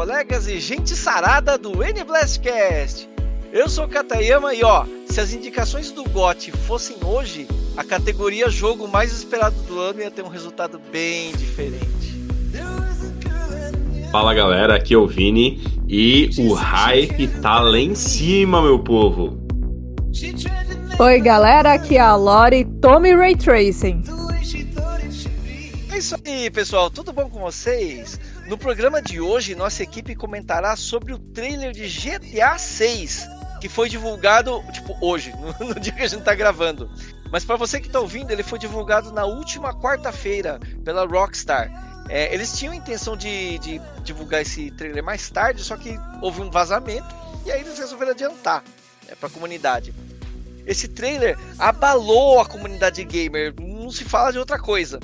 colegas e gente sarada do N-Blastcast. Eu sou o Katayama e ó, se as indicações do GOT fossem hoje, a categoria jogo mais esperado do ano ia ter um resultado bem diferente. Fala galera, aqui é o Vini e o hype tá lá em cima, meu povo. Oi galera, aqui é a Lori, Tommy Ray Tracing. É isso aí, pessoal, tudo bom com vocês? No programa de hoje, nossa equipe comentará sobre o trailer de GTA 6 que foi divulgado, tipo, hoje, no, no dia que a gente tá gravando. Mas para você que tá ouvindo, ele foi divulgado na última quarta-feira pela Rockstar. É, eles tinham a intenção de, de, divulgar esse trailer mais tarde, só que houve um vazamento e aí eles resolveram adiantar né, para a comunidade. Esse trailer abalou a comunidade gamer, não se fala de outra coisa.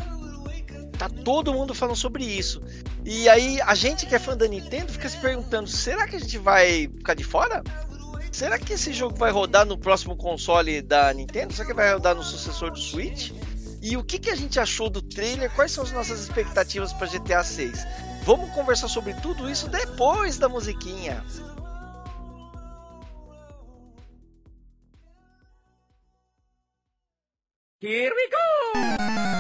Tá todo mundo falando sobre isso. E aí a gente que é fã da Nintendo fica se perguntando: será que a gente vai ficar de fora? Será que esse jogo vai rodar no próximo console da Nintendo? Será que vai rodar no sucessor do Switch? E o que, que a gente achou do trailer? Quais são as nossas expectativas para GTA 6? Vamos conversar sobre tudo isso depois da musiquinha. Here we go!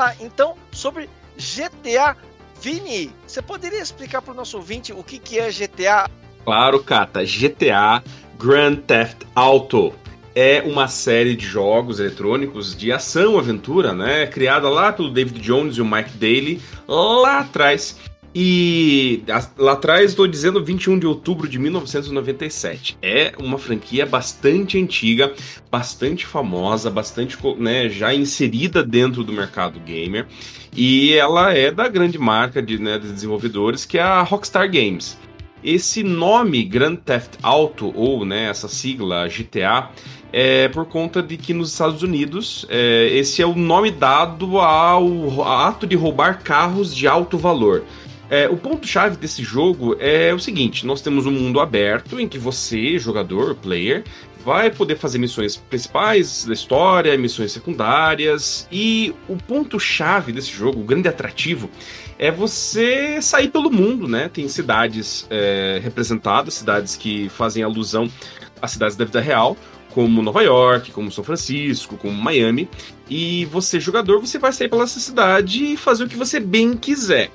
Lá, então, sobre GTA Vini, você poderia explicar para o nosso ouvinte o que, que é GTA? Claro, Cata. GTA Grand Theft Auto é uma série de jogos eletrônicos de ação, aventura, né? Criada lá pelo David Jones e o Mike Daly lá atrás. E lá atrás estou dizendo 21 de outubro de 1997. É uma franquia bastante antiga, bastante famosa, bastante né, já inserida dentro do mercado gamer. E ela é da grande marca de, né, de desenvolvedores que é a Rockstar Games. Esse nome Grand Theft Auto, ou né, essa sigla GTA, é por conta de que nos Estados Unidos é, esse é o nome dado ao ato de roubar carros de alto valor. É, o ponto-chave desse jogo é o seguinte: nós temos um mundo aberto em que você, jogador, player, vai poder fazer missões principais da história, missões secundárias, e o ponto-chave desse jogo, o grande atrativo, é você sair pelo mundo, né? Tem cidades é, representadas, cidades que fazem alusão às cidades da vida real, como Nova York, como São Francisco, como Miami, e você, jogador, você vai sair pela cidade e fazer o que você bem quiser.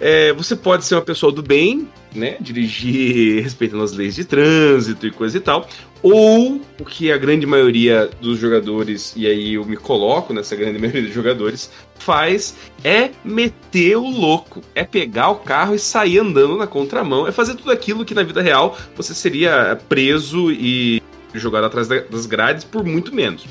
É, você pode ser uma pessoa do bem, né? Dirigir respeitando as leis de trânsito e coisa e tal. Ou o que a grande maioria dos jogadores, e aí eu me coloco nessa grande maioria dos jogadores, faz é meter o louco. É pegar o carro e sair andando na contramão. É fazer tudo aquilo que na vida real você seria preso e jogado atrás das grades por muito menos.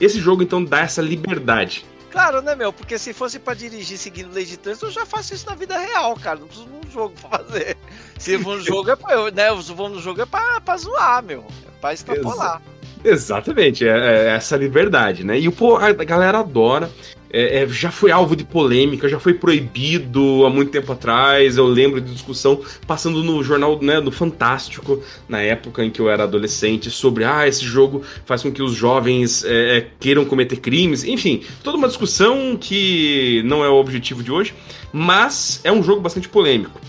Esse jogo então dá essa liberdade Claro, né, meu? Porque se fosse para dirigir seguindo lei de trânsito, eu já faço isso na vida real, cara. Não preciso um jogo pra fazer. Se for um jogo é pra eu, né? Se for um jogo é pra, pra zoar, meu. É pra extrapolar. Ex exatamente, é, é, essa liberdade, né? E pô, a galera adora é, é, já foi alvo de polêmica, já foi proibido há muito tempo atrás. Eu lembro de discussão passando no jornal né, do Fantástico, na época em que eu era adolescente, sobre ah, esse jogo faz com que os jovens é, é queiram cometer crimes. Enfim, toda uma discussão que não é o objetivo de hoje, mas é um jogo bastante polêmico.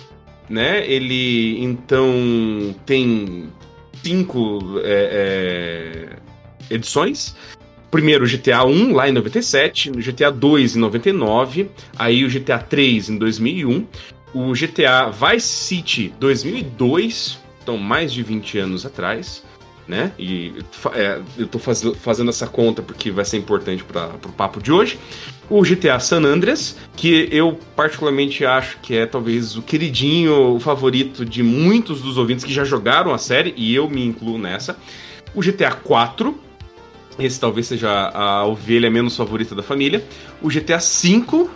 Né? Ele então tem cinco é, é, edições primeiro o GTA 1 lá em 97, o GTA 2 em 99, aí o GTA 3 em 2001, o GTA Vice City 2002, então mais de 20 anos atrás, né? E é, eu tô faz, fazendo essa conta porque vai ser importante para o papo de hoje. O GTA San Andreas, que eu particularmente acho que é talvez o queridinho, o favorito de muitos dos ouvintes que já jogaram a série, e eu me incluo nessa. O GTA 4, esse talvez seja a ovelha menos favorita da família. O GTA V,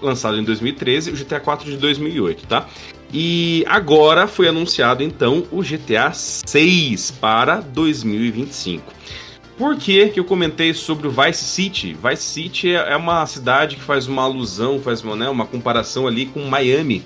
lançado em 2013, e o GTA 4 de 2008, tá? E agora foi anunciado então o GTA 6 para 2025. Por que, que eu comentei sobre o Vice City? Vice City é, é uma cidade que faz uma alusão, faz uma, né, uma comparação ali com Miami.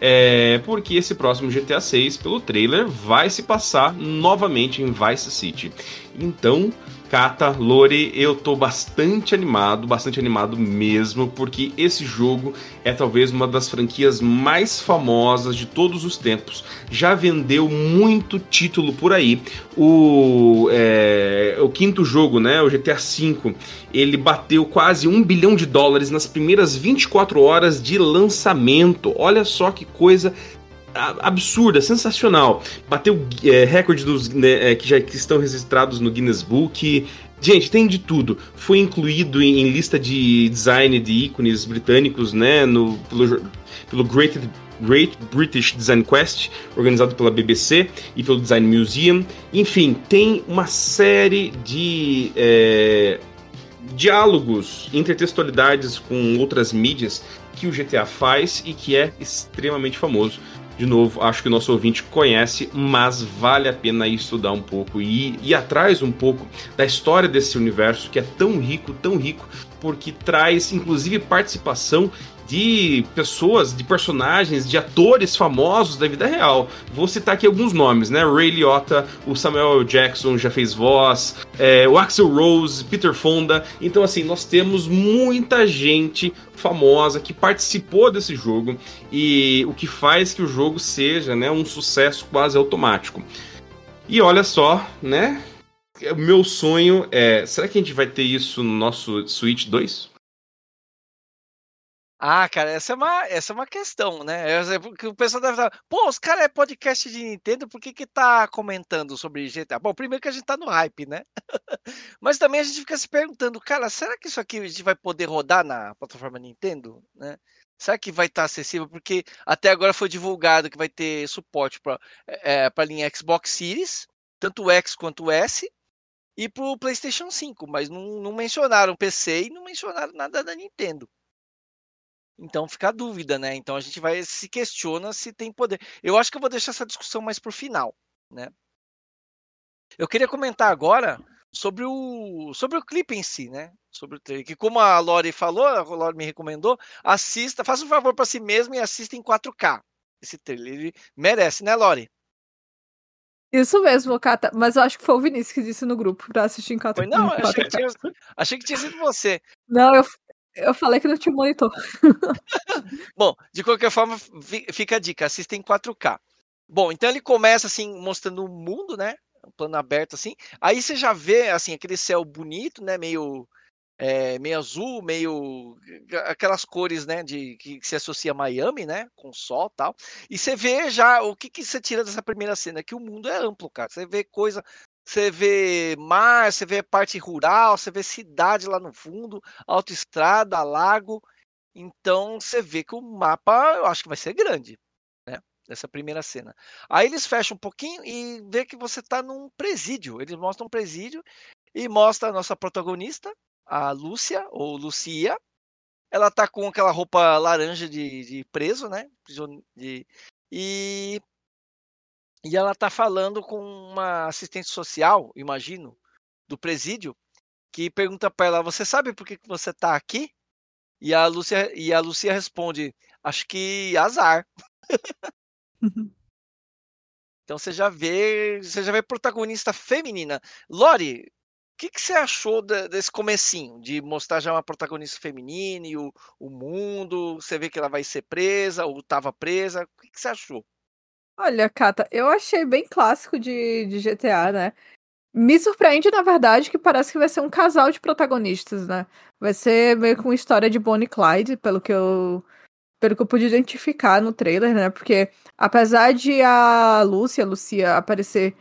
É porque esse próximo GTA 6, pelo trailer, vai se passar novamente em Vice City. Então, Kata, Lore, eu tô bastante animado, bastante animado mesmo, porque esse jogo é talvez uma das franquias mais famosas de todos os tempos. Já vendeu muito título por aí. O, é, o quinto jogo, né, o GTA V, ele bateu quase um bilhão de dólares nas primeiras 24 horas de lançamento. Olha só que coisa absurda, sensacional. Bateu é, recorde dos né, é, que já que estão registrados no Guinness Book. Gente, tem de tudo. Foi incluído em, em lista de design de ícones britânicos, né? No, pelo, pelo Great, Great British Design Quest, organizado pela BBC e pelo Design Museum. Enfim, tem uma série de é, diálogos, intertextualidades com outras mídias que o GTA faz e que é extremamente famoso. De novo, acho que o nosso ouvinte conhece, mas vale a pena estudar um pouco e ir atrás um pouco da história desse universo que é tão rico, tão rico, porque traz inclusive participação de pessoas, de personagens, de atores famosos da vida real. Vou citar aqui alguns nomes, né? Ray Liotta, o Samuel Jackson já fez voz, é, o Axel Rose, Peter Fonda. Então, assim, nós temos muita gente famosa que participou desse jogo e o que faz que o jogo seja né, um sucesso quase automático. E olha só, né? O meu sonho é. Será que a gente vai ter isso no nosso Switch 2? Ah, cara, essa é uma, essa é uma questão, né? Porque o pessoal deve estar, pô, os caras é podcast de Nintendo, por que que tá comentando sobre GTA? Bom, primeiro que a gente tá no hype, né? Mas também a gente fica se perguntando, cara, será que isso aqui a gente vai poder rodar na plataforma Nintendo, né? Será que vai estar tá acessível? Porque até agora foi divulgado que vai ter suporte para é, a linha Xbox Series, tanto o X quanto o S, e para o PlayStation 5, mas não, não mencionaram PC e não mencionaram nada da Nintendo. Então fica a dúvida, né? Então a gente vai se questiona se tem poder. Eu acho que eu vou deixar essa discussão mais para o final, né? Eu queria comentar agora sobre o sobre o clipe em si, né? Sobre o trailer, que como a Lori falou, a Lori me recomendou, assista, faça um favor para si mesmo e assista em 4K. Esse trailer ele merece, né, Lori? Isso mesmo, Cata. Mas eu acho que foi o Vinícius que disse no grupo pra assistir em 4K. Foi não, achei que, tinha, achei que tinha sido você. Não, eu, eu falei que não tinha monitor. Bom, de qualquer forma, fica a dica, assista em 4K. Bom, então ele começa assim, mostrando o mundo, né? Um plano aberto assim. Aí você já vê assim aquele céu bonito, né? Meio é, meio azul, meio aquelas cores, né, de que, se associa a Miami, né, com sol, tal. E você vê já o que que você tira dessa primeira cena, que o mundo é amplo, cara. Você vê coisa você vê mar, você vê parte rural, você vê cidade lá no fundo, autoestrada, lago. Então você vê que o mapa, eu acho que vai ser grande, né? Essa primeira cena. Aí eles fecham um pouquinho e vê que você está num presídio. Eles mostram um presídio e mostra a nossa protagonista, a Lúcia, ou Lucia. Ela tá com aquela roupa laranja de, de preso, né? De, e e ela tá falando com uma assistente social, imagino, do presídio, que pergunta para ela: "Você sabe por que, que você tá aqui?" E a Lúcia e a Lucia responde: "Acho que azar." então você já vê, você já vê protagonista feminina. Lori, o que, que você achou de, desse comecinho, de mostrar já uma protagonista feminina e o, o mundo? Você vê que ela vai ser presa ou estava presa? O que, que você achou? Olha, Cata, eu achei bem clássico de, de GTA, né? Me surpreende, na verdade, que parece que vai ser um casal de protagonistas, né? Vai ser meio que uma história de Bonnie e Clyde, pelo que eu pelo que eu pude identificar no trailer, né? Porque apesar de a Lúcia, a Lucia aparecer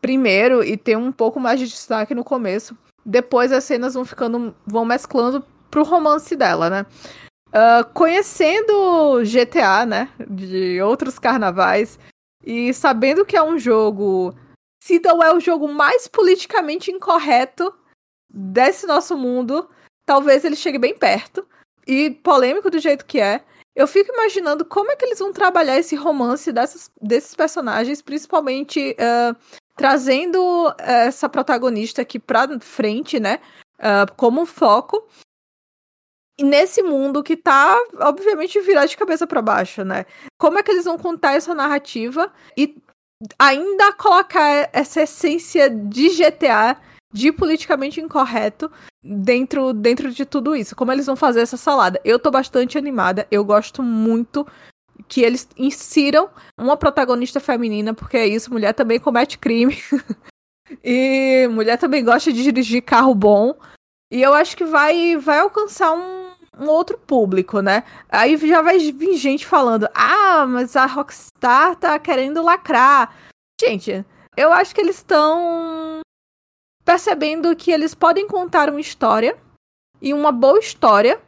primeiro e ter um pouco mais de destaque no começo, depois as cenas vão ficando, vão mesclando pro romance dela, né? Uh, conhecendo GTA, né, de outros carnavais, e sabendo que é um jogo, se não é o jogo mais politicamente incorreto desse nosso mundo, talvez ele chegue bem perto. e polêmico do jeito que é. Eu fico imaginando como é que eles vão trabalhar esse romance dessas, desses personagens, principalmente uh, trazendo essa protagonista aqui pra frente, né? Uh, como foco. Nesse mundo que tá, obviamente, virado de cabeça para baixo, né? Como é que eles vão contar essa narrativa e ainda colocar essa essência de GTA, de politicamente incorreto, dentro, dentro de tudo isso? Como eles vão fazer essa salada? Eu tô bastante animada, eu gosto muito que eles insiram uma protagonista feminina, porque é isso, mulher também comete crime. e mulher também gosta de dirigir carro bom. E eu acho que vai, vai alcançar um, um outro público, né? Aí já vai vir gente falando: ah, mas a Rockstar tá querendo lacrar. Gente, eu acho que eles estão percebendo que eles podem contar uma história e uma boa história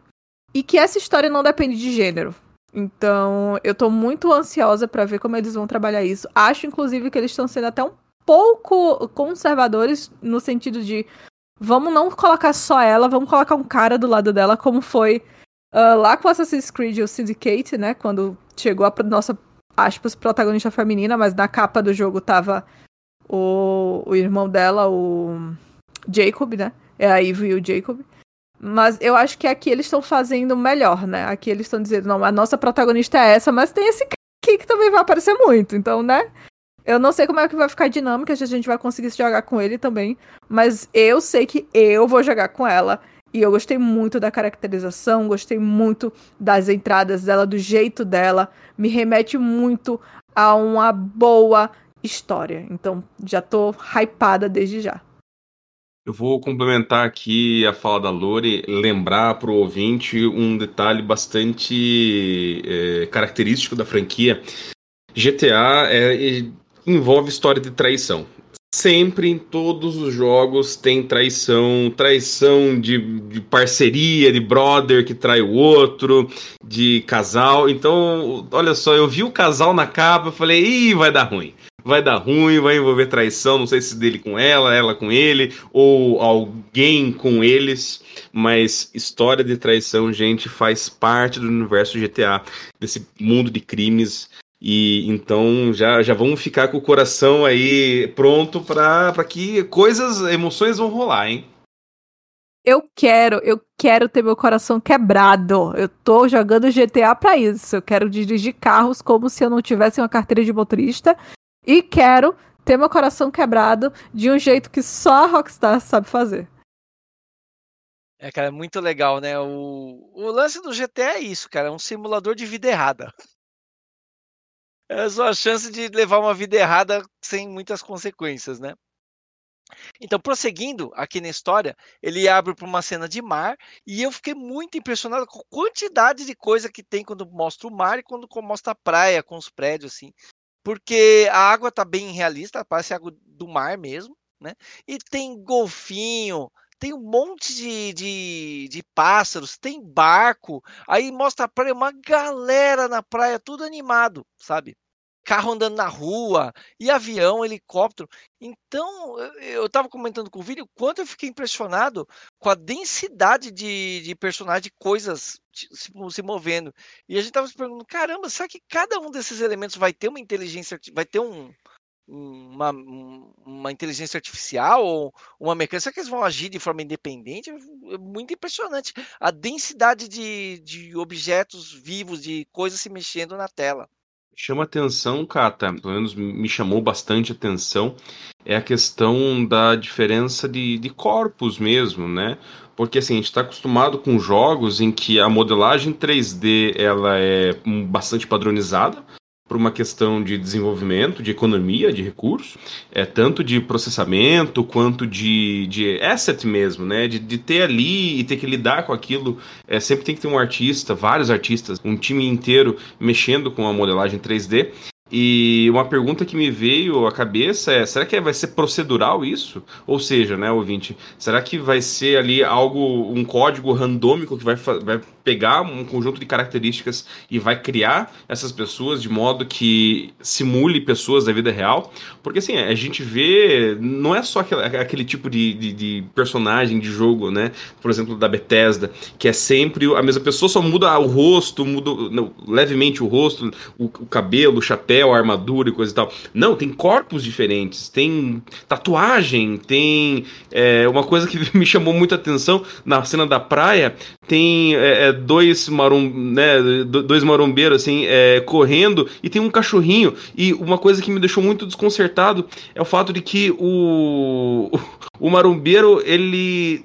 e que essa história não depende de gênero. Então, eu tô muito ansiosa para ver como eles vão trabalhar isso. Acho, inclusive, que eles estão sendo até um pouco conservadores no sentido de vamos não colocar só ela, vamos colocar um cara do lado dela, como foi uh, lá com Assassin's Creed o Syndicate, né? Quando chegou a nossa, aspas, protagonista feminina, mas na capa do jogo tava o, o irmão dela, o Jacob, né? É a Eve e o Jacob. Mas eu acho que aqui eles estão fazendo melhor, né? Aqui eles estão dizendo, não, a nossa protagonista é essa, mas tem esse aqui que também vai aparecer muito. Então, né? Eu não sei como é que vai ficar a dinâmica, se a gente vai conseguir jogar com ele também. Mas eu sei que eu vou jogar com ela. E eu gostei muito da caracterização, gostei muito das entradas dela, do jeito dela. Me remete muito a uma boa história. Então, já tô hypada desde já. Eu vou complementar aqui a fala da Lori, lembrar para o ouvinte um detalhe bastante é, característico da franquia. GTA é, envolve história de traição. Sempre em todos os jogos tem traição, traição de, de, parceria, de brother que trai o outro, de casal. Então, olha só, eu vi o casal na capa, falei, ih, vai dar ruim vai dar ruim, vai envolver traição, não sei se dele com ela, ela com ele, ou alguém com eles, mas história de traição, gente, faz parte do universo GTA, desse mundo de crimes. E então já, já vamos ficar com o coração aí pronto para que coisas, emoções vão rolar, hein? Eu quero, eu quero ter meu coração quebrado. Eu tô jogando GTA para isso. Eu quero dirigir carros como se eu não tivesse uma carteira de motorista e quero ter meu coração quebrado de um jeito que só a Rockstar sabe fazer. É, cara, é muito legal, né? O, o lance do GTA é isso, cara. É um simulador de vida errada. É a sua chance de levar uma vida errada sem muitas consequências, né? Então, prosseguindo aqui na história, ele abre para uma cena de mar e eu fiquei muito impressionado com a quantidade de coisa que tem quando mostra o mar e quando mostra a praia com os prédios, assim porque a água tá bem realista, parece água do mar mesmo, né? E tem golfinho, tem um monte de, de, de, pássaros, tem barco, aí mostra a praia, uma galera na praia, tudo animado, sabe? Carro andando na rua, e avião, helicóptero. Então, eu estava comentando com o vídeo quanto eu fiquei impressionado com a densidade de, de personagens, coisas se, se movendo. E a gente estava se perguntando, caramba, será que cada um desses elementos vai ter uma inteligência, vai ter um, uma, uma inteligência artificial ou uma mecânica, que eles vão agir de forma independente? É muito impressionante a densidade de, de objetos vivos, de coisas se mexendo na tela. Chama atenção, Kata, pelo menos me chamou bastante atenção, é a questão da diferença de, de corpos mesmo, né? Porque assim, a gente está acostumado com jogos em que a modelagem 3D ela é bastante padronizada, por uma questão de desenvolvimento, de economia, de recurso, é tanto de processamento quanto de, de asset mesmo, né? De, de ter ali e ter que lidar com aquilo. É, sempre tem que ter um artista, vários artistas, um time inteiro mexendo com a modelagem 3D. E uma pergunta que me veio à cabeça é: será que vai ser procedural isso? Ou seja, né, ouvinte, será que vai ser ali algo, um código randômico que vai, vai pegar um conjunto de características e vai criar essas pessoas de modo que simule pessoas da vida real? Porque assim, a gente vê, não é só aquele, aquele tipo de, de, de personagem de jogo, né? Por exemplo, da Bethesda, que é sempre a mesma pessoa, só muda o rosto, muda não, levemente o rosto, o, o cabelo, o chapéu chapéu, armadura e coisa e tal. Não, tem corpos diferentes, tem tatuagem, tem é, uma coisa que me chamou muita atenção na cena da praia, tem é, é dois, marum, né, dois marombeiros assim, é, correndo e tem um cachorrinho. E uma coisa que me deixou muito desconcertado é o fato de que o, o marombeiro, ele...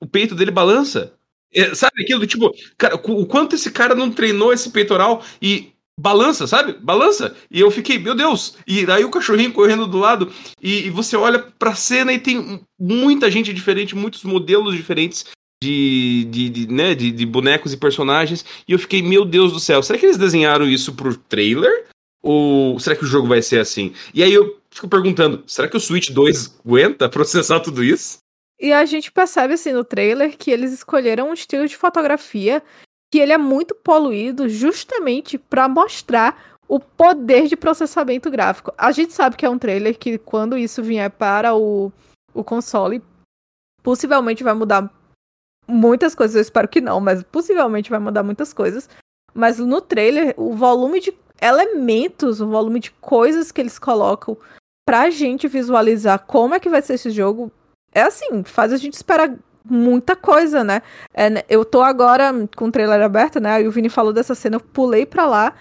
O peito dele balança. É, sabe aquilo tipo, cara, o quanto esse cara não treinou esse peitoral e balança, sabe? Balança. E eu fiquei, meu Deus. E aí o cachorrinho correndo do lado. E, e você olha pra cena e tem muita gente diferente, muitos modelos diferentes de, de, de, né, de, de bonecos e personagens. E eu fiquei, meu Deus do céu, será que eles desenharam isso pro trailer? Ou será que o jogo vai ser assim? E aí eu fico perguntando, será que o Switch 2 aguenta processar tudo isso? E a gente percebe assim no trailer que eles escolheram um estilo de fotografia que ele é muito poluído justamente para mostrar o poder de processamento gráfico. A gente sabe que é um trailer que quando isso vier para o, o console, possivelmente vai mudar muitas coisas. Eu espero que não, mas possivelmente vai mudar muitas coisas. Mas no trailer, o volume de elementos, o volume de coisas que eles colocam pra gente visualizar como é que vai ser esse jogo, é assim, faz a gente esperar muita coisa, né? É, né, eu tô agora com o trailer aberto, né? Aí o Vini falou dessa cena, eu pulei pra lá.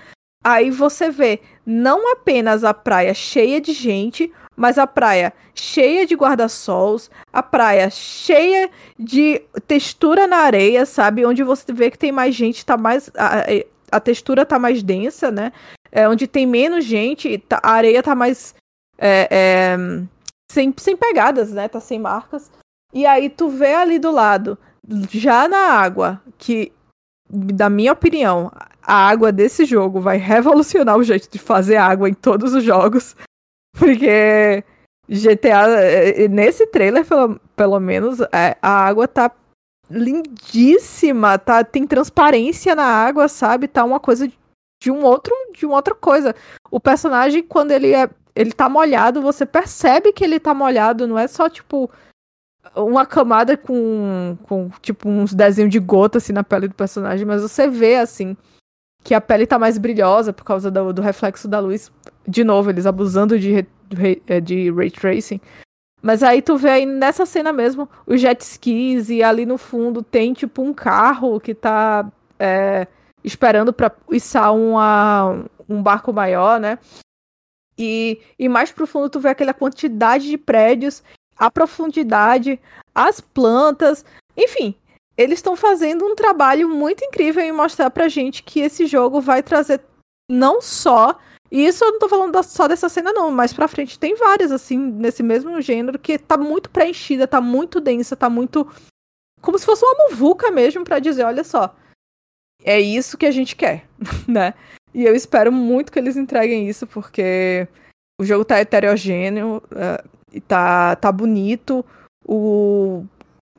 Aí você vê não apenas a praia cheia de gente, mas a praia cheia de guarda-sols, a praia cheia de textura na areia, sabe? Onde você vê que tem mais gente, tá mais. A, a textura tá mais densa, né? É, onde tem menos gente, tá, a areia tá mais. É, é, sem, sem pegadas, né? Tá sem marcas. E aí tu vê ali do lado, já na água, que, da minha opinião, a água desse jogo vai revolucionar o jeito de fazer água em todos os jogos. Porque GTA, eh, nesse trailer, pelo, pelo menos, é, a água tá lindíssima, tá? Tem transparência na água, sabe? Tá uma coisa de um outro, de uma outra coisa. O personagem, quando ele é. Ele tá molhado, você percebe que ele tá molhado, não é só tipo uma camada com, com tipo uns desenhos de gota assim na pele do personagem, mas você vê assim que a pele tá mais brilhosa por causa do, do reflexo da luz. De novo, eles abusando de, de, é, de ray tracing. Mas aí tu vê aí nessa cena mesmo os jet skis e ali no fundo tem tipo um carro que tá é, esperando para içar uma, um barco maior, né? E, e mais profundo tu vê aquela quantidade de prédios a profundidade, as plantas, enfim, eles estão fazendo um trabalho muito incrível em mostrar pra gente que esse jogo vai trazer não só. E isso eu não tô falando só dessa cena, não, mas pra frente tem várias, assim, nesse mesmo gênero, que tá muito preenchida, tá muito densa, tá muito. Como se fosse uma muvuca mesmo, para dizer, olha só. É isso que a gente quer, né? E eu espero muito que eles entreguem isso, porque o jogo tá heterogêneo. Tá, tá bonito, o,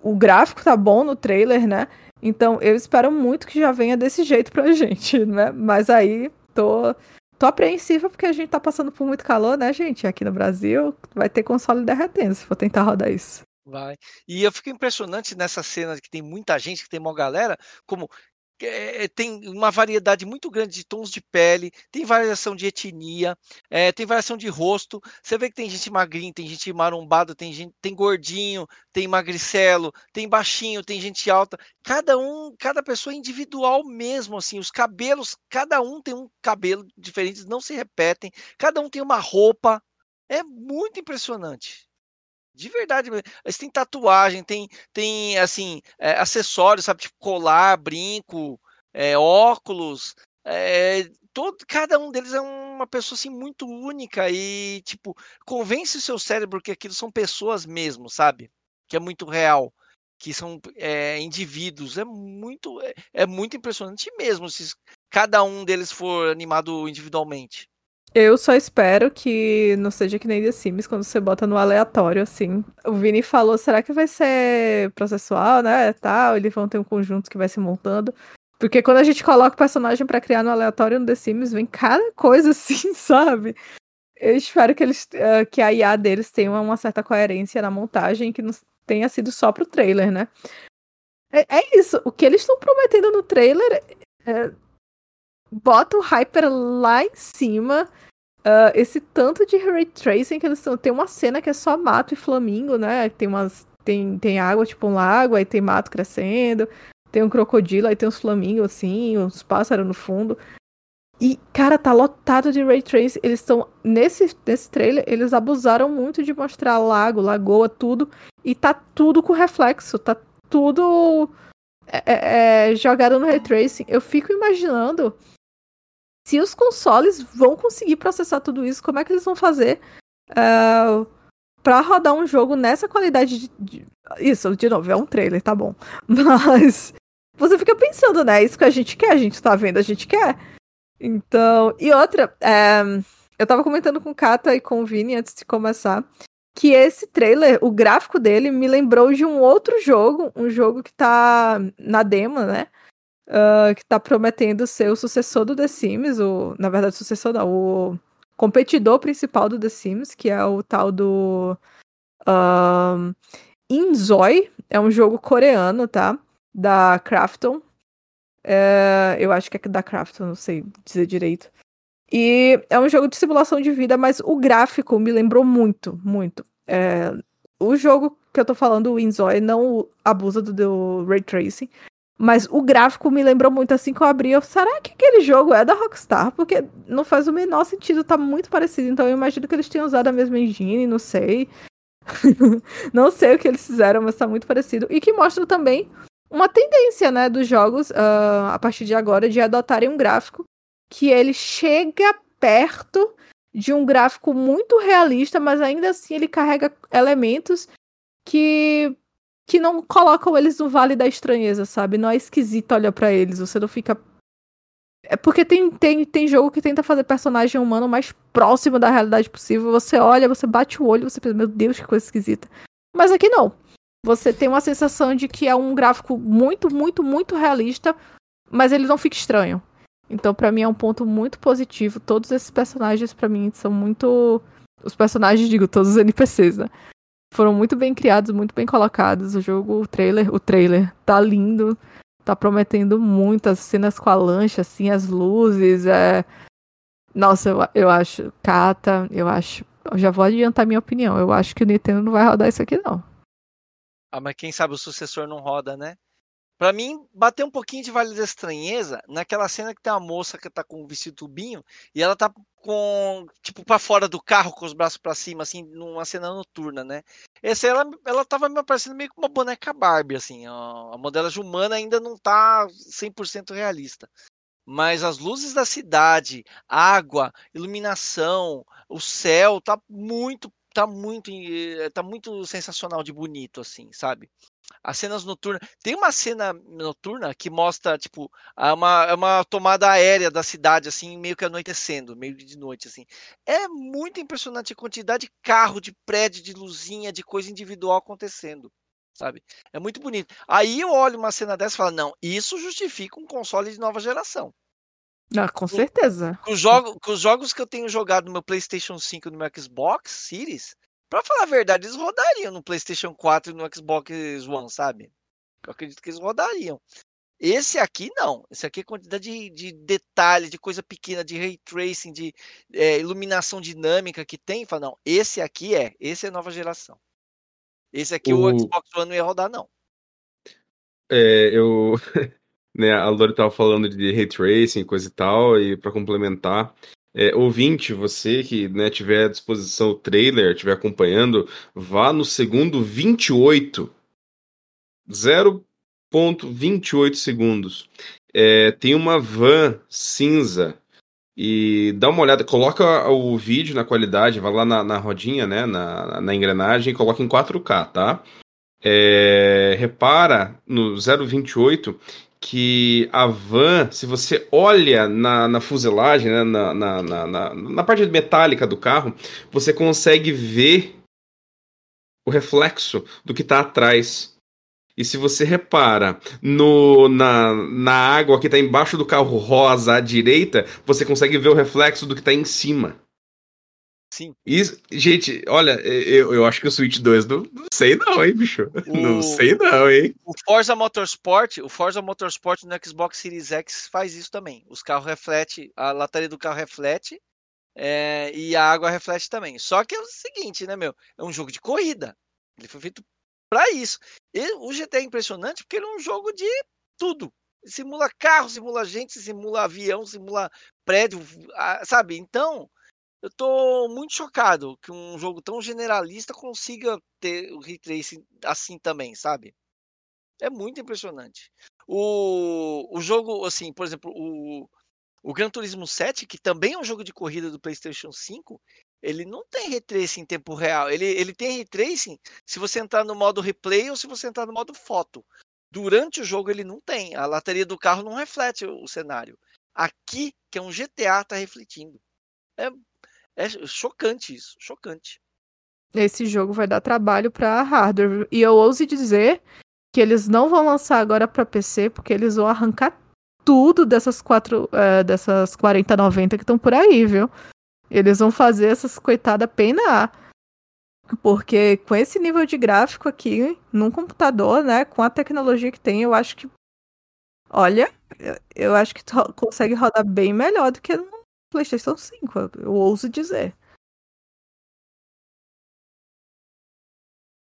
o gráfico tá bom no trailer, né? Então eu espero muito que já venha desse jeito pra gente, né? Mas aí tô, tô apreensiva porque a gente tá passando por muito calor, né, gente? Aqui no Brasil vai ter console derretendo se for tentar rodar isso. Vai. E eu fico impressionante nessa cena que tem muita gente, que tem uma galera, como é, tem uma variedade muito grande de tons de pele, tem variação de etnia, é, tem variação de rosto. Você vê que tem gente magrinha, tem gente marombada, tem gente, tem gordinho, tem magricelo, tem baixinho, tem gente alta. Cada um, cada pessoa é individual mesmo, assim. Os cabelos, cada um tem um cabelo diferente, não se repetem. Cada um tem uma roupa. É muito impressionante. De verdade, eles têm tatuagem, tem, tem assim, é, acessórios, sabe? Tipo colar, brinco, é, óculos. É, todo, cada um deles é uma pessoa assim muito única e, tipo, convence o seu cérebro que aquilo são pessoas mesmo, sabe? Que é muito real. Que são é, indivíduos. É muito, é, é muito impressionante mesmo se cada um deles for animado individualmente. Eu só espero que não seja que nem The Sims, quando você bota no aleatório, assim. O Vini falou, será que vai ser processual, né, tal? Eles vão ter um conjunto que vai se montando. Porque quando a gente coloca o personagem para criar no aleatório no The Sims, vem cada coisa assim, sabe? Eu espero que eles uh, que a IA deles tenha uma certa coerência na montagem, que não tenha sido só pro trailer, né? É, é isso. O que eles estão prometendo no trailer é, bota o Hyper lá em cima. Uh, esse tanto de ray tracing que eles estão. Tem uma cena que é só mato e flamingo, né? Tem umas. Tem, tem água, tipo um lago, aí tem mato crescendo, tem um crocodilo, aí tem uns flamingos assim, uns pássaros no fundo. E, cara, tá lotado de ray tracing. Eles estão. Nesse, nesse trailer, eles abusaram muito de mostrar lago, lagoa, tudo. E tá tudo com reflexo. Tá tudo é, é, é jogado no ray tracing. Eu fico imaginando se os consoles vão conseguir processar tudo isso, como é que eles vão fazer uh, para rodar um jogo nessa qualidade de, de, Isso, de novo, é um trailer, tá bom. Mas você fica pensando, né? Isso que a gente quer, a gente tá vendo, a gente quer. Então. E outra, é, eu tava comentando com o Kata e com o Vini antes de começar. Que esse trailer, o gráfico dele me lembrou de um outro jogo, um jogo que tá na demo, né? Uh, que tá prometendo ser o sucessor do The Sims, o, na verdade, sucessor não, o competidor principal do The Sims, que é o tal do uh, Inzoi, é um jogo coreano, tá? Da Crafton. É, eu acho que é da Crafton, não sei dizer direito. E é um jogo de simulação de vida, mas o gráfico me lembrou muito, muito. É, o jogo que eu tô falando, o Inzoi, não abusa do, do Ray Tracing, mas o gráfico me lembrou muito assim que eu abri. Eu, será que aquele jogo é da Rockstar? Porque não faz o menor sentido, tá muito parecido. Então eu imagino que eles tenham usado a mesma engine, não sei. não sei o que eles fizeram, mas tá muito parecido. E que mostra também uma tendência, né, dos jogos, uh, a partir de agora, de adotarem um gráfico que ele chega perto de um gráfico muito realista, mas ainda assim ele carrega elementos que que não colocam eles no vale da estranheza, sabe? Não é esquisito olhar para eles, você não fica é porque tem, tem, tem jogo que tenta fazer personagem humano mais próximo da realidade possível. Você olha, você bate o olho, você pensa, meu Deus, que coisa esquisita. Mas aqui não. Você tem uma sensação de que é um gráfico muito, muito, muito realista, mas ele não fica estranho. Então, para mim, é um ponto muito positivo. Todos esses personagens, para mim, são muito. Os personagens, digo, todos os NPCs, né? Foram muito bem criados, muito bem colocados. O jogo, o trailer, o trailer tá lindo, tá prometendo muitas cenas com a lancha, assim, as luzes. É... Nossa, eu, eu acho, Kata, eu acho. Eu já vou adiantar minha opinião. Eu acho que o Nintendo não vai rodar isso aqui, não. Ah, mas quem sabe o sucessor não roda, né? Para mim, bateu um pouquinho de Vale da Estranheza naquela cena que tem uma moça que tá com um vestido tubinho e ela tá com, tipo, para fora do carro com os braços para cima, assim, numa cena noturna, né? Essa ela, ela tava me parecendo meio que uma boneca Barbie, assim. A, a modelagem humana ainda não tá 100% realista. Mas as luzes da cidade, água, iluminação, o céu, tá muito tá muito eh, tá muito sensacional de bonito assim, sabe? as cenas noturnas. Tem uma cena noturna que mostra, tipo, uma, é uma tomada aérea da cidade, assim, meio que anoitecendo, meio de noite, assim. É muito impressionante a quantidade de carro, de prédio, de luzinha, de coisa individual acontecendo. Sabe? É muito bonito. Aí eu olho uma cena dessa e falo, não, isso justifica um console de nova geração. Ah, com certeza. Com, com, jogo, com os jogos que eu tenho jogado no meu PlayStation 5 e no meu Xbox Series, Pra falar a verdade, eles rodariam no PlayStation 4 e no Xbox One, sabe? Eu acredito que eles rodariam. Esse aqui não. Esse aqui é quantidade de, de detalhe, de coisa pequena, de ray tracing, de é, iluminação dinâmica que tem. Fala, não, esse aqui é. Esse é nova geração. Esse aqui o, o Xbox One não ia rodar, não. É, eu. né, a Lori tava falando de ray tracing, coisa e tal, e para complementar, é, ouvinte, você que né, tiver à disposição o trailer, estiver acompanhando, vá no segundo 28. 0.28 segundos. É, tem uma van cinza. E dá uma olhada, coloca o vídeo na qualidade, vai lá na, na rodinha, né, na, na engrenagem, coloca em 4K, tá? É, repara no 0.28 que a van, se você olha na, na fuselagem, né, na, na, na, na, parte metálica do carro, você consegue ver o reflexo do que está atrás. E se você repara no, na, na água que está embaixo do carro rosa à direita, você consegue ver o reflexo do que está em cima. Sim. Isso, gente, olha, eu, eu acho que o Switch 2 não, não sei não, hein, bicho. O, não sei não, hein. O Forza Motorsport, o Forza Motorsport no Xbox Series X faz isso também. Os carros refletem, a lataria do carro reflete é, e a água reflete também. Só que é o seguinte, né, meu? É um jogo de corrida. Ele foi feito para isso. E o GT é impressionante porque ele é um jogo de tudo. Simula carro, simula gente, simula avião, simula prédio, sabe? Então, eu tô muito chocado que um jogo tão generalista consiga ter o ray tracing assim também, sabe? É muito impressionante. O, o jogo, assim, por exemplo, o, o Gran Turismo 7, que também é um jogo de corrida do PlayStation 5, ele não tem ray tracing em tempo real. Ele, ele tem ray tracing se você entrar no modo replay ou se você entrar no modo foto. Durante o jogo ele não tem. A lateria do carro não reflete o, o cenário. Aqui, que é um GTA, tá refletindo. É é chocante isso, chocante. Esse jogo vai dar trabalho para hardware. E eu ouso dizer que eles não vão lançar agora para PC, porque eles vão arrancar tudo dessas quatro, uh, dessas 4090 que estão por aí, viu? Eles vão fazer essas coitadas pena Porque com esse nível de gráfico aqui, num computador, né, com a tecnologia que tem, eu acho que. Olha, eu acho que consegue rodar bem melhor do que PlayStation 5, eu ouso dizer.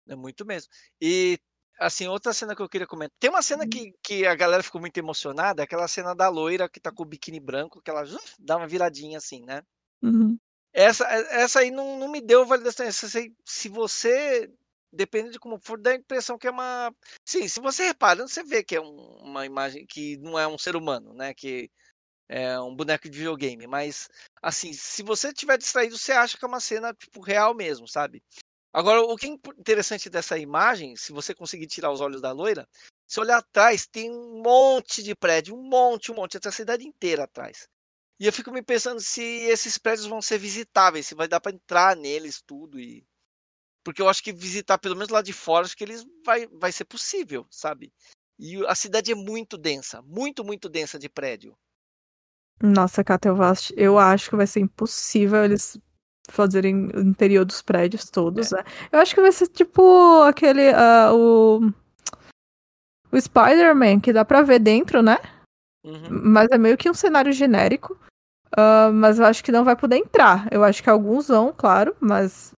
É muito mesmo. E, assim, outra cena que eu queria comentar. Tem uma cena hum. que, que a galera ficou muito emocionada, aquela cena da loira que tá com o biquíni branco, que ela uf, dá uma viradinha assim, né? Uhum. Essa, essa aí não, não me deu validação. Essa, se você. Depende de como for, dá a impressão que é uma. Sim, se você repara, você vê que é um, uma imagem que não é um ser humano, né? Que é um boneco de videogame, mas assim, se você tiver distraído, você acha que é uma cena tipo real mesmo, sabe? Agora, o que é interessante dessa imagem, se você conseguir tirar os olhos da loira, se olhar atrás, tem um monte de prédio, um monte, um monte, até a cidade inteira atrás. E eu fico me pensando se esses prédios vão ser visitáveis, se vai dar para entrar neles tudo e porque eu acho que visitar pelo menos lá de fora, acho que eles vai vai ser possível, sabe? E a cidade é muito densa, muito muito densa de prédio. Nossa, Cata, eu acho, eu acho que vai ser impossível eles fazerem o interior dos prédios todos, é. né? Eu acho que vai ser tipo aquele. Uh, o. O Spider-Man, que dá pra ver dentro, né? Uhum. Mas é meio que um cenário genérico. Uh, mas eu acho que não vai poder entrar. Eu acho que alguns vão, claro, mas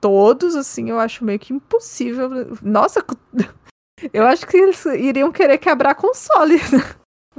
todos, assim, eu acho meio que impossível. Nossa, eu acho que eles iriam querer quebrar console.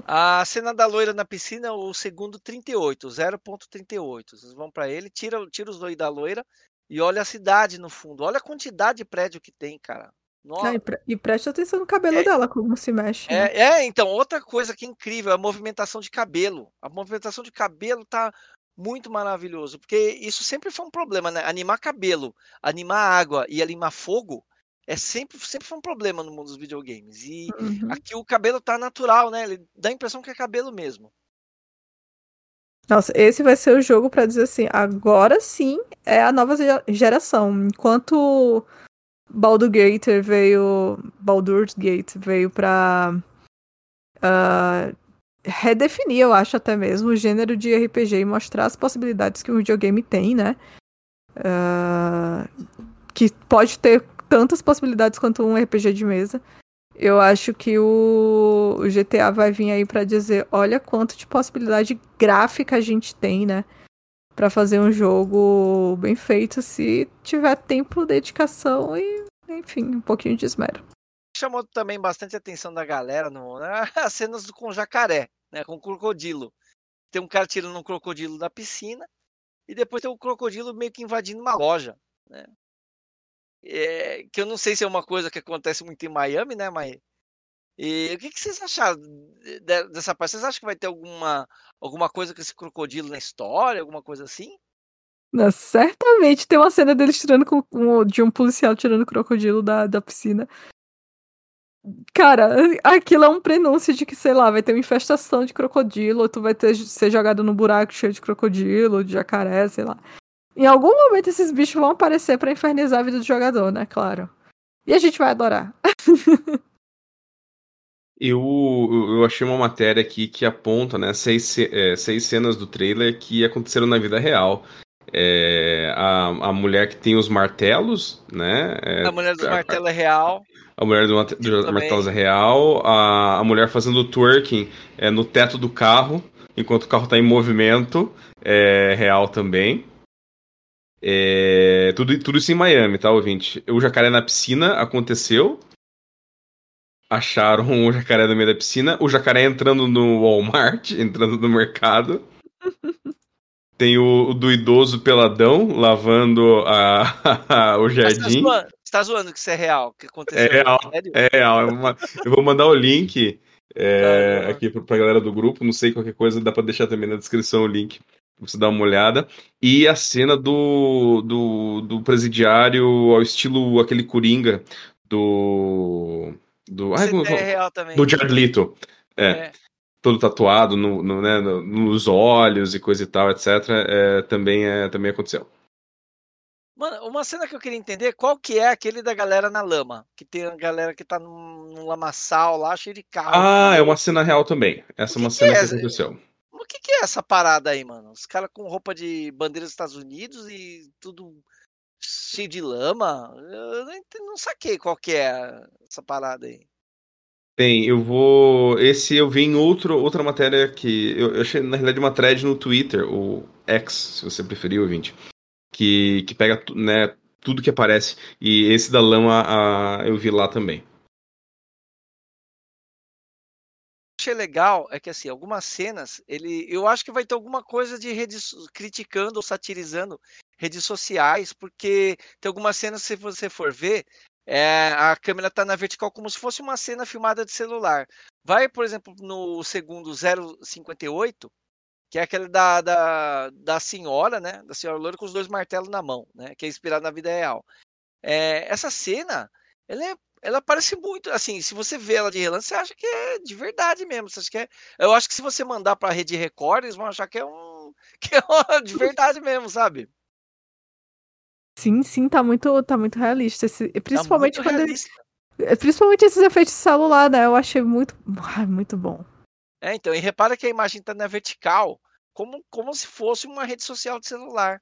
A cena da loira na piscina, o segundo 38, 0.38. Vocês vão para ele, tira, tira os dois da loira e olha a cidade no fundo. Olha a quantidade de prédio que tem, cara. Nossa. e, pre e, preste atenção no cabelo é, dela, como se mexe. É, né? é, então, outra coisa que é incrível, a movimentação de cabelo. A movimentação de cabelo tá muito maravilhoso, porque isso sempre foi um problema, né? Animar cabelo, animar água e animar fogo é sempre, sempre foi um problema no mundo dos videogames. E uhum. aqui o cabelo tá natural, né? Ele dá a impressão que é cabelo mesmo. Nossa, esse vai ser o jogo para dizer assim, agora sim é a nova geração. Enquanto Baldur Gate veio, Baldur's Gate veio para uh, ah, redefinir, eu acho até mesmo, o gênero de RPG e mostrar as possibilidades que o videogame tem, né? Uh, que pode ter tantas possibilidades quanto um RPG de mesa. Eu acho que o, o GTA vai vir aí para dizer, olha quanto de possibilidade gráfica a gente tem, né? Para fazer um jogo bem feito se tiver tempo, dedicação e, enfim, um pouquinho de esmero. Chamou também bastante atenção da galera no, né? as cenas com jacaré, né? Com crocodilo. Tem um cara tirando um crocodilo da piscina e depois tem um crocodilo meio que invadindo uma loja, né? É, que eu não sei se é uma coisa que acontece muito em Miami, né, mas e, o que, que, vocês acharam dessa parte? Vocês acham que vai ter alguma, alguma coisa com esse crocodilo na história, alguma coisa assim? Não, certamente tem uma cena deles tirando com, com, de um policial tirando o crocodilo da, da piscina. Cara, aquilo é um prenúncio de que, sei lá, vai ter uma infestação de crocodilo, ou tu vai ter, ser jogado num buraco cheio de crocodilo, de jacaré, sei lá. Em algum momento esses bichos vão aparecer para infernizar a vida do jogador, né? Claro. E a gente vai adorar. Eu, eu achei uma matéria aqui que aponta né, seis, é, seis cenas do trailer que aconteceram na vida real. É, a, a mulher que tem os martelos, né? É, a mulher do martelo é real. A mulher do, do martelos é real. A, a mulher fazendo twerking é, no teto do carro, enquanto o carro está em movimento, é real também. É, tudo, tudo isso em Miami, tá, ouvinte? O jacaré na piscina aconteceu acharam o jacaré no meio da piscina, o jacaré entrando no Walmart, entrando no mercado. Tem o, o, do idoso peladão lavando a, a o jardim. Você tá, zoando, que isso é real? Que aconteceu? É real. É real. Eu vou mandar o link é, ah, aqui pra galera do grupo. Não sei qualquer coisa, dá pra deixar também na descrição o link você dar uma olhada. E a cena do, do, do presidiário ao estilo aquele Coringa do do, ai, é real também. do Jared Leto. É. é. Todo tatuado no, no, né, nos olhos e coisa e tal, etc. É, também, é, também aconteceu. Mano, uma cena que eu queria entender, qual que é aquele da galera na lama? Que tem a galera que tá num, num lamaçal lá, cheio de carro. Ah, é uma cena real também. Essa é uma cena que, é? que aconteceu. Que, que é essa parada aí, mano? Os caras com roupa de bandeira dos Estados Unidos e tudo cheio de lama. Eu não, saquei qual que é essa parada aí. Tem, eu vou. Esse eu vi em outro, outra matéria que. Eu, eu achei, na realidade, uma thread no Twitter, o X, se você preferir, ouvinte. Que, que pega né, tudo que aparece. E esse da lama a, eu vi lá também. Achei legal é que assim algumas cenas ele eu acho que vai ter alguma coisa de redes criticando ou satirizando redes sociais porque tem algumas cenas se você for ver é, a câmera está na vertical como se fosse uma cena filmada de celular. Vai, por exemplo, no segundo 058, que é aquele da, da, da senhora, né? Da senhora loura com os dois martelos na mão, né? Que é inspirado na vida real. É, essa cena, ela, é, ela parece muito, assim, se você vê ela de relance, você acha que é de verdade mesmo. Você acha que é, eu acho que se você mandar para a rede Record, eles vão achar que é um que é de verdade mesmo, sabe? Sim, sim, tá muito, tá muito realista. Esse, principalmente tá quando realista. Ele, principalmente esses efeitos de celular, né? Eu achei muito, ai, muito bom. É, então, e repara que a imagem tá na vertical, como, como se fosse uma rede social de celular.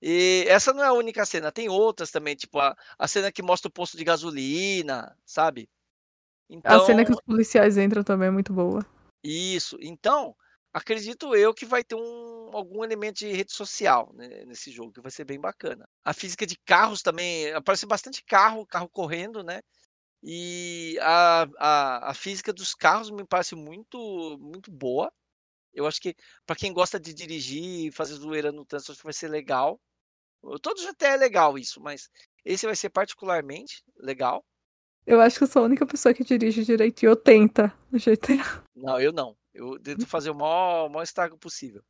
E essa não é a única cena, tem outras também, tipo a, a cena que mostra o posto de gasolina, sabe? Então, a cena que os policiais entram também é muito boa. Isso. Então, acredito eu que vai ter um, algum elemento de rede social né, nesse jogo, que vai ser bem bacana. A física de carros também, aparece bastante carro, carro correndo, né? E a, a, a física dos carros me parece muito, muito boa. Eu acho que para quem gosta de dirigir e fazer zoeira no trânsito, acho que vai ser legal. Todos até é legal isso, mas esse vai ser particularmente legal. Eu acho que eu sou a única pessoa que dirige direito ou tenta no GTA. Não, eu não. Eu tento fazer o maior, o maior estrago possível.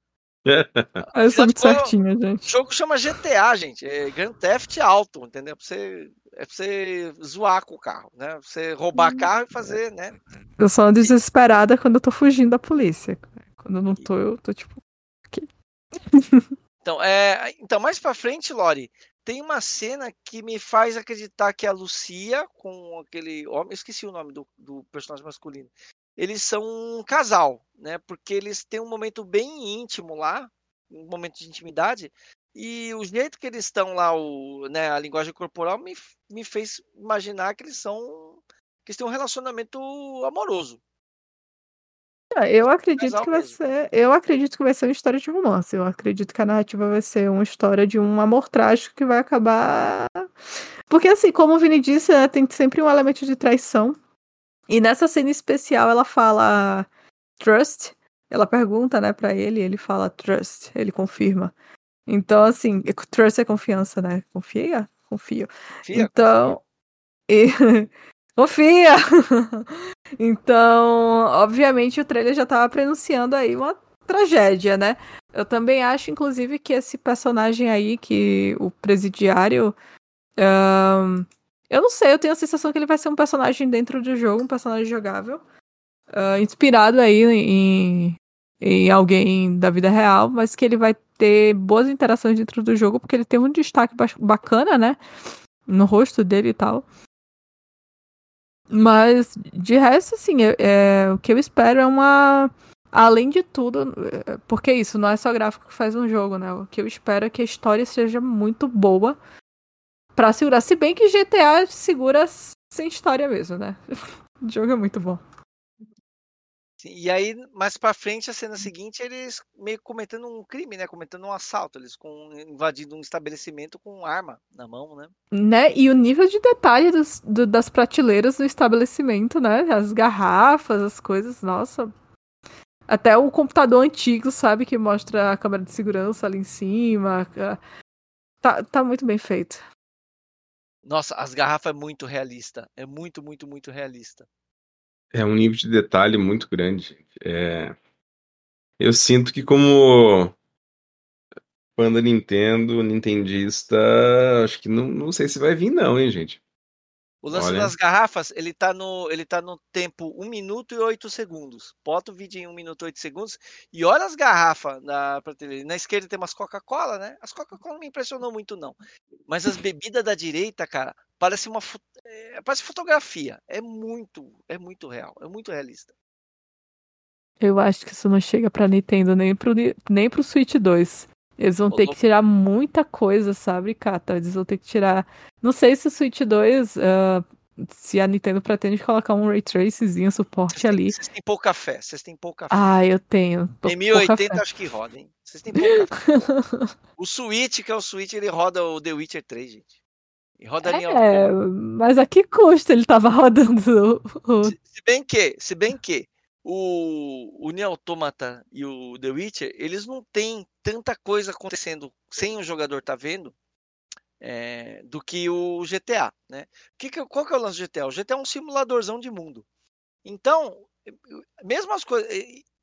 eu sou muito certinho, gente. O jogo chama GTA, gente. É Grand Theft Auto, entendeu? É pra você, é pra você zoar com o carro, né? Pra você roubar hum. carro e fazer, né? Eu sou uma desesperada quando eu tô fugindo da polícia. Quando eu não tô, eu tô tipo. Então, é, então, mais pra frente, Lori, tem uma cena que me faz acreditar que a Lucia, com aquele homem, esqueci o nome do, do personagem masculino, eles são um casal, né? Porque eles têm um momento bem íntimo lá, um momento de intimidade, e o jeito que eles estão lá, o, né, a linguagem corporal me, me fez imaginar que eles são que eles têm um relacionamento amoroso. Eu acredito que vai mesmo. ser, eu acredito que vai ser uma história de romance. Eu acredito que a narrativa vai ser uma história de um amor trágico que vai acabar porque assim, como o Vini disse, né, tem sempre um elemento de traição e nessa cena especial ela fala trust. Ela pergunta, né, para ele, ele fala trust, ele confirma. Então, assim, trust é confiança, né? Confia? Confio. Confia, então, confia. E... confia! então, obviamente, o trailer já tava prenunciando aí uma tragédia, né? Eu também acho, inclusive, que esse personagem aí, que o presidiário, um, Eu não sei, eu tenho a sensação que ele vai ser um personagem dentro do jogo, um personagem jogável. Uh, inspirado aí em, em alguém da vida real, mas que ele vai ter boas interações dentro do jogo, porque ele tem um destaque bacana, né? No rosto dele e tal. Mas, de resto, assim, é, é, o que eu espero é uma. Além de tudo, é, porque isso não é só gráfico que faz um jogo, né? O que eu espero é que a história seja muito boa pra segurar. Se bem que GTA segura sem história mesmo, né? o jogo é muito bom. E aí, mais pra frente, a cena seguinte, eles meio cometendo um crime, né? Cometendo um assalto. Eles com, invadindo um estabelecimento com arma na mão, né? Né? E o nível de detalhe dos, do, das prateleiras do estabelecimento, né? As garrafas, as coisas, nossa. Até o computador antigo, sabe? Que mostra a câmera de segurança ali em cima. Tá, tá muito bem feito. Nossa, as garrafas é muito realista. É muito, muito, muito realista. É um nível de detalhe muito grande. É... Eu sinto que como fã da Nintendo, nintendista, acho que não, não sei se vai vir não, hein, gente. O lance Olha. das garrafas, ele tá, no, ele tá no tempo 1 minuto e 8 segundos. Bota o vídeo em 1 minuto e 8 segundos e olha as garrafas na prateleira. Na esquerda tem umas Coca-Cola, né? As Coca-Cola não me impressionou muito, não. Mas as bebidas da direita, cara, parece uma é, parece fotografia. É muito, é muito real, é muito realista. Eu acho que isso não chega pra Nintendo nem pro, nem pro Switch 2. Eles vão ter que tirar muita coisa, sabe, Kata? Eles vão ter que tirar. Não sei se o Switch 2. Uh, ah, se a Nintendo pretende colocar um ray tracezinho, suporte ali. Vocês têm pouca fé, vocês têm pouca fé. Ah, eu tenho. Em 1080 acho que roda, hein? Vocês têm pouca fé. o Switch, que é o Switch, ele roda o The Witcher 3, gente. E rodaria é, mas a que custo ele tava rodando? O... Se, se, bem que, se bem que o, o Nier Automata e o The Witcher, eles não têm tanta coisa acontecendo sem o jogador tá vendo é, do que o GTA, né? Que que, qual que é o lance do GTA? O GTA é um simuladorzão de mundo. Então, mesmo as, coisas,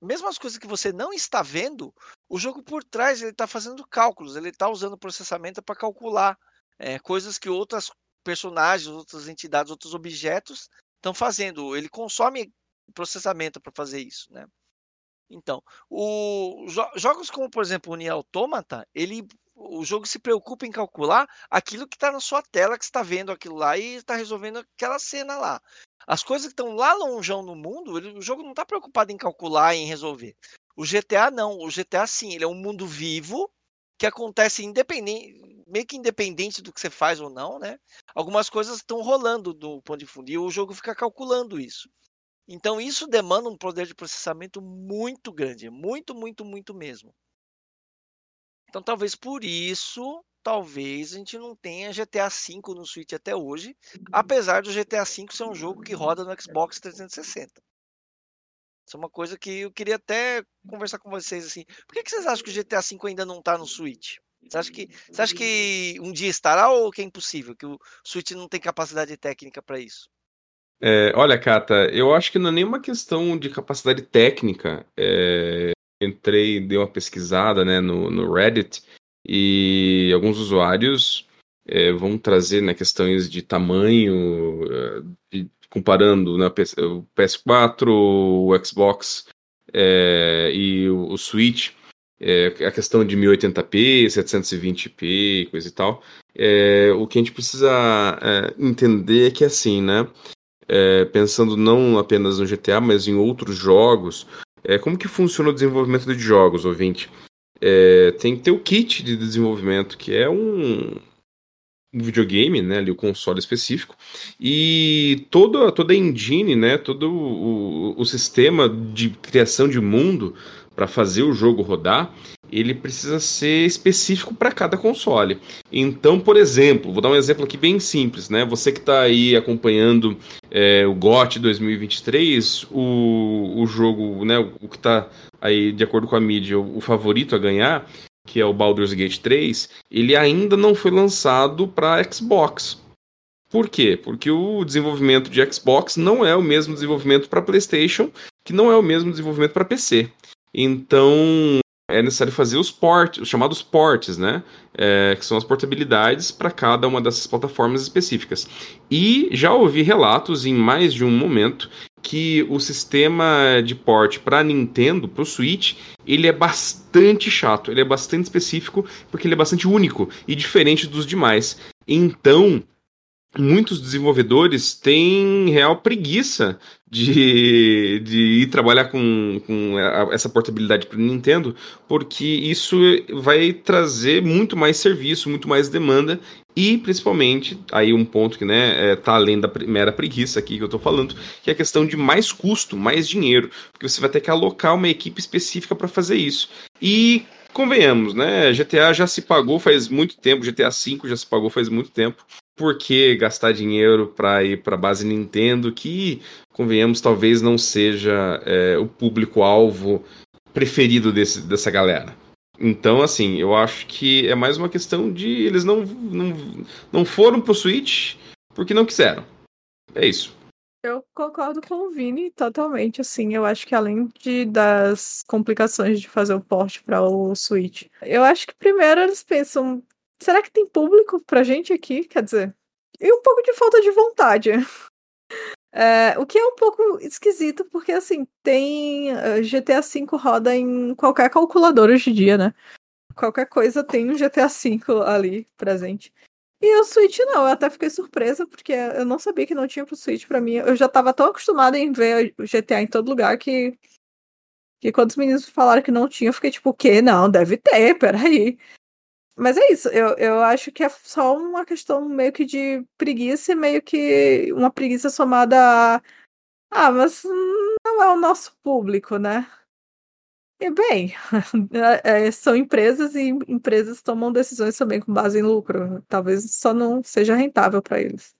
mesmo as coisas que você não está vendo, o jogo por trás ele está fazendo cálculos, ele está usando processamento para calcular é, coisas que outras personagens, outras entidades, outros objetos estão fazendo. Ele consome processamento para fazer isso, né? Então, o, jo jogos como, por exemplo, o Nier Automata, ele, o jogo se preocupa em calcular aquilo que está na sua tela, que está vendo aquilo lá e está resolvendo aquela cena lá. As coisas que estão lá longeão no mundo, ele, o jogo não está preocupado em calcular e em resolver. O GTA não, o GTA sim, ele é um mundo vivo que acontece independente, meio que independente do que você faz ou não, né? Algumas coisas estão rolando do ponto de fundo e o jogo fica calculando isso. Então isso demanda um poder de processamento muito grande, muito, muito, muito mesmo. Então talvez por isso, talvez a gente não tenha GTA V no Switch até hoje, apesar do GTA V ser um jogo que roda no Xbox 360. Isso é uma coisa que eu queria até conversar com vocês assim. Por que, que vocês acham que o GTA V ainda não está no Switch? Você acha, que, você acha que um dia estará ou que é impossível? Que o Switch não tem capacidade técnica para isso? É, olha, Kata, eu acho que não é nenhuma questão de capacidade técnica. É, entrei, dei uma pesquisada né, no, no Reddit e alguns usuários é, vão trazer né, questões de tamanho, é, de, comparando né, o PS4, o Xbox é, e o, o Switch, é, a questão de 1080p, 720p, coisa e tal. É, o que a gente precisa é, entender é que assim, né? É, pensando não apenas no GTA, mas em outros jogos, é, como que funciona o desenvolvimento de jogos, ouvinte? É, tem que ter o kit de desenvolvimento, que é um, um videogame, né, ali o console específico, e toda, toda a engine, né, todo o, o sistema de criação de mundo para fazer o jogo rodar, ele precisa ser específico para cada console. Então, por exemplo, vou dar um exemplo aqui bem simples, né? Você que está aí acompanhando é, o GOT 2023, o, o jogo, né, o que está aí de acordo com a mídia, o, o favorito a ganhar, que é o Baldur's Gate 3, ele ainda não foi lançado para Xbox. Por quê? Porque o desenvolvimento de Xbox não é o mesmo desenvolvimento para PlayStation, que não é o mesmo desenvolvimento para PC. Então, é necessário fazer os ports, os chamados ports, né? É, que são as portabilidades para cada uma dessas plataformas específicas. E já ouvi relatos em mais de um momento que o sistema de port para Nintendo, para o Switch, ele é bastante chato, ele é bastante específico, porque ele é bastante único e diferente dos demais. Então, muitos desenvolvedores têm real preguiça de, de ir trabalhar com, com essa portabilidade para o Nintendo, porque isso vai trazer muito mais serviço, muito mais demanda e principalmente, aí um ponto que né, é, tá além da mera preguiça aqui que eu estou falando, que é a questão de mais custo, mais dinheiro, porque você vai ter que alocar uma equipe específica para fazer isso. E convenhamos, né? GTA já se pagou faz muito tempo, GTA V já se pagou faz muito tempo por que gastar dinheiro para ir para a base Nintendo, que, convenhamos, talvez não seja é, o público-alvo preferido desse, dessa galera. Então, assim, eu acho que é mais uma questão de eles não, não, não foram pro Switch porque não quiseram. É isso. Eu concordo com o Vini totalmente, assim, eu acho que além de, das complicações de fazer o port para o Switch, eu acho que primeiro eles pensam, será que tem público pra gente aqui? Quer dizer, e um pouco de falta de vontade. É, o que é um pouco esquisito, porque assim, tem uh, GTA V roda em qualquer calculador hoje em dia, né? Qualquer coisa tem um GTA V ali presente. E o Switch não, eu até fiquei surpresa, porque eu não sabia que não tinha pro Switch pra mim. Eu já tava tão acostumada em ver o GTA em todo lugar que. Que quando os meninos falaram que não tinha, eu fiquei tipo, o quê? Não, deve ter, peraí. Mas é isso, eu, eu acho que é só uma questão meio que de preguiça, meio que uma preguiça somada a. Ah, mas não é o nosso público, né? E bem, é, são empresas e empresas tomam decisões também com base em lucro. Talvez só não seja rentável para eles.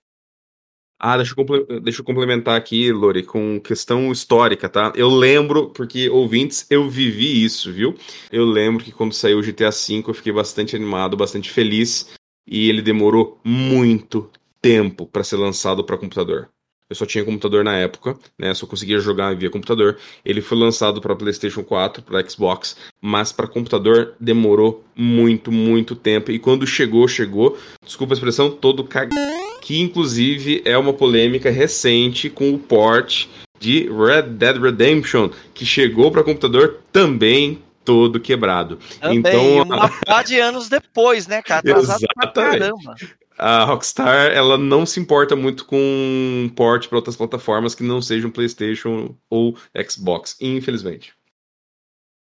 Ah, deixa eu, deixa eu complementar aqui, Lori, com questão histórica, tá? Eu lembro, porque ouvintes, eu vivi isso, viu? Eu lembro que quando saiu o GTA V eu fiquei bastante animado, bastante feliz, e ele demorou muito tempo para ser lançado para computador. Eu só tinha computador na época, né? Só conseguia jogar via computador. Ele foi lançado para PlayStation 4, para Xbox, mas para computador demorou muito, muito tempo. E quando chegou, chegou, desculpa a expressão, todo cagado que inclusive é uma polêmica recente com o port de Red Dead Redemption, que chegou para computador também todo quebrado. Também, então, uma pá de anos depois, né, cara? Atrasado Exatamente. A Rockstar, ela não se importa muito com port para outras plataformas que não sejam PlayStation ou Xbox, infelizmente.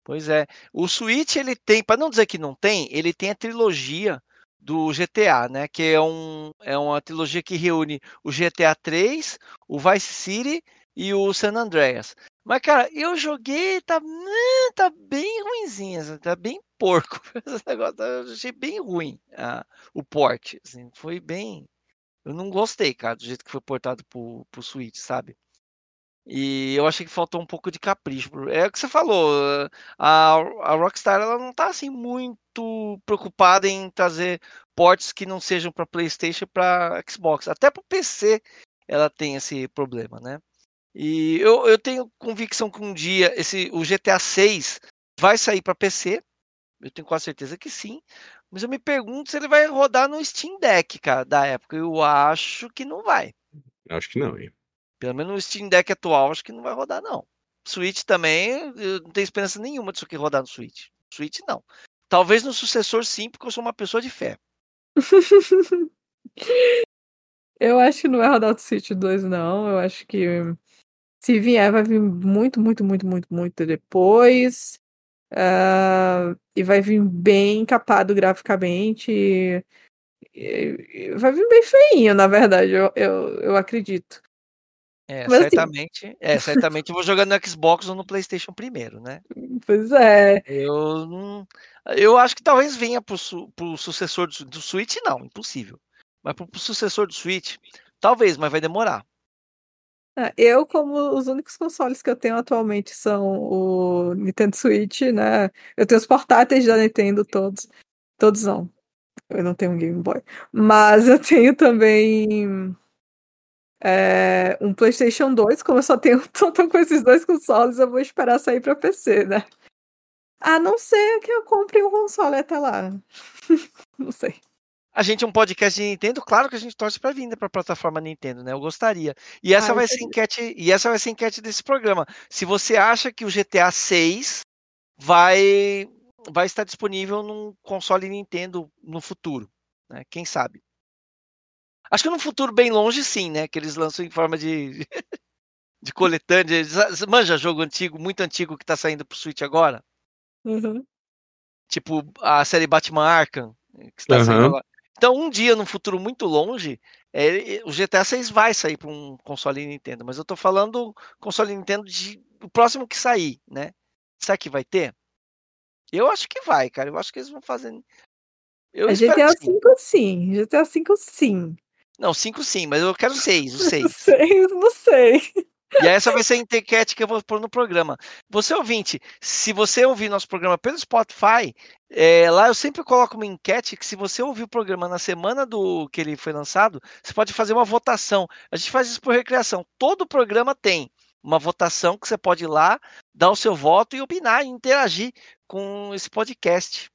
Pois é. O Switch, ele tem, para não dizer que não tem, ele tem a trilogia do GTA, né? Que é, um, é uma trilogia que reúne o GTA 3, o Vice City e o San Andreas. Mas, cara, eu joguei, tá, né, tá bem ruimzinho, assim, tá bem porco. Esse negócio, eu achei bem ruim uh, o port. Assim, foi bem. Eu não gostei, cara, do jeito que foi portado pro, pro Switch, sabe? E eu achei que faltou um pouco de capricho. É o que você falou, a, a Rockstar ela não tá assim muito preocupada em trazer ports que não sejam para PlayStation para Xbox. Até para PC ela tem esse problema, né? E eu, eu tenho convicção que um dia esse o GTA 6 vai sair para PC. Eu tenho quase certeza que sim. Mas eu me pergunto se ele vai rodar no Steam Deck, cara, da época. Eu acho que não vai. Acho que não, hein? Pelo menos no Steam Deck atual, acho que não vai rodar, não. Switch também, eu não tenho esperança nenhuma disso aqui rodar no Switch. Switch, não. Talvez no sucessor, sim, porque eu sou uma pessoa de fé. eu acho que não vai rodar no Switch 2, não. Eu acho que se vier, vai vir muito, muito, muito, muito, muito depois. Uh, e vai vir bem capado graficamente. E, e, vai vir bem feinho, na verdade, eu, eu, eu acredito. É, Mas, assim certamente, assim... é, certamente eu vou jogar no Xbox ou no PlayStation primeiro, né? Pois é. Eu eu acho que talvez venha pro, pro sucessor do, do, Switch, não, impossível. Mas pro, pro sucessor do Switch, talvez, mas vai demorar. É, eu, como os únicos consoles que eu tenho atualmente são o Nintendo Switch, né? Eu tenho os portáteis da Nintendo todos. Todos não. Eu não tenho um Game Boy. Mas eu tenho também é, um PlayStation 2, como eu só tenho tô com esses dois consoles, eu vou esperar sair para PC, né? A não ser que eu compre um console até lá. não sei. A gente é um podcast de Nintendo, claro que a gente torce para vinda para a plataforma Nintendo, né? Eu gostaria. E essa ah, vai ser enquete, e essa vai ser enquete desse programa. Se você acha que o GTA 6 vai vai estar disponível num console Nintendo no futuro, né? Quem sabe? Acho que num futuro bem longe, sim, né? Que eles lançam em forma de de coletânea. Manja jogo antigo, muito antigo que tá saindo pro Switch agora? Uhum. Tipo a série Batman Arkham, que está uhum. saindo agora. Então, um dia, no futuro muito longe, é, o GTA 6 vai sair para um console Nintendo, mas eu tô falando console Nintendo de o próximo que sair, né? Será que vai ter? Eu acho que vai, cara. Eu acho que eles vão fazer. Eu a GTA 5 sim. GTA 5 sim. Não, 5 sim, mas eu quero 6, o 6. 6, não sei. E essa vai ser a enquete que eu vou pôr no programa. Você ouvinte, se você ouvir nosso programa pelo Spotify, é, lá eu sempre coloco uma enquete que se você ouvir o programa na semana do que ele foi lançado, você pode fazer uma votação. A gente faz isso por recreação. Todo programa tem uma votação que você pode ir lá, dar o seu voto e opinar e interagir com esse podcast.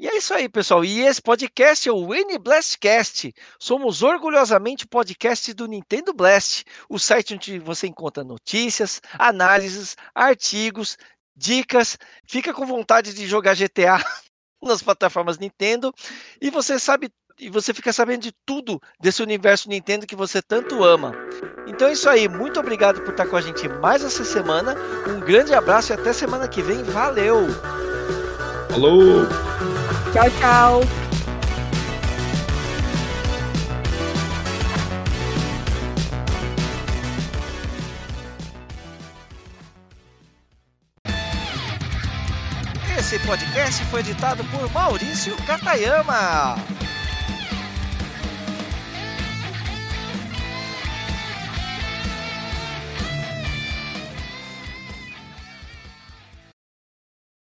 E é isso aí, pessoal. E esse podcast é o Winnie Blastcast. Somos orgulhosamente o podcast do Nintendo Blast, o site onde você encontra notícias, análises, artigos, dicas. Fica com vontade de jogar GTA nas plataformas Nintendo e você sabe e você fica sabendo de tudo desse universo Nintendo que você tanto ama. Então é isso aí, muito obrigado por estar com a gente mais essa semana. Um grande abraço e até semana que vem. Valeu! Falou! Tchau, tchau. Esse podcast foi editado por Maurício Katayama.